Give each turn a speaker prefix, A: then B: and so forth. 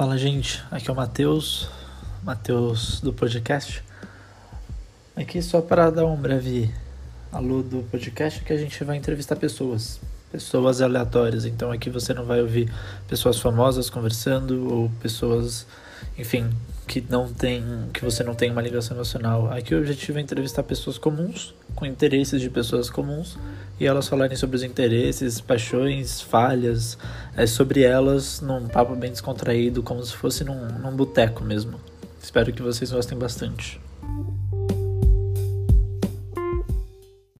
A: Fala gente, aqui é o Matheus, Matheus do podcast. Aqui só para dar um breve alô do podcast que a gente vai entrevistar pessoas, pessoas aleatórias. Então aqui você não vai ouvir pessoas famosas conversando ou pessoas, enfim, que não tem, que você não tem uma ligação emocional. Aqui o objetivo é entrevistar pessoas comuns, com interesses de pessoas comuns, e elas falarem sobre os interesses, paixões, falhas, é, sobre elas num papo bem descontraído, como se fosse num, num boteco mesmo. Espero que vocês gostem bastante.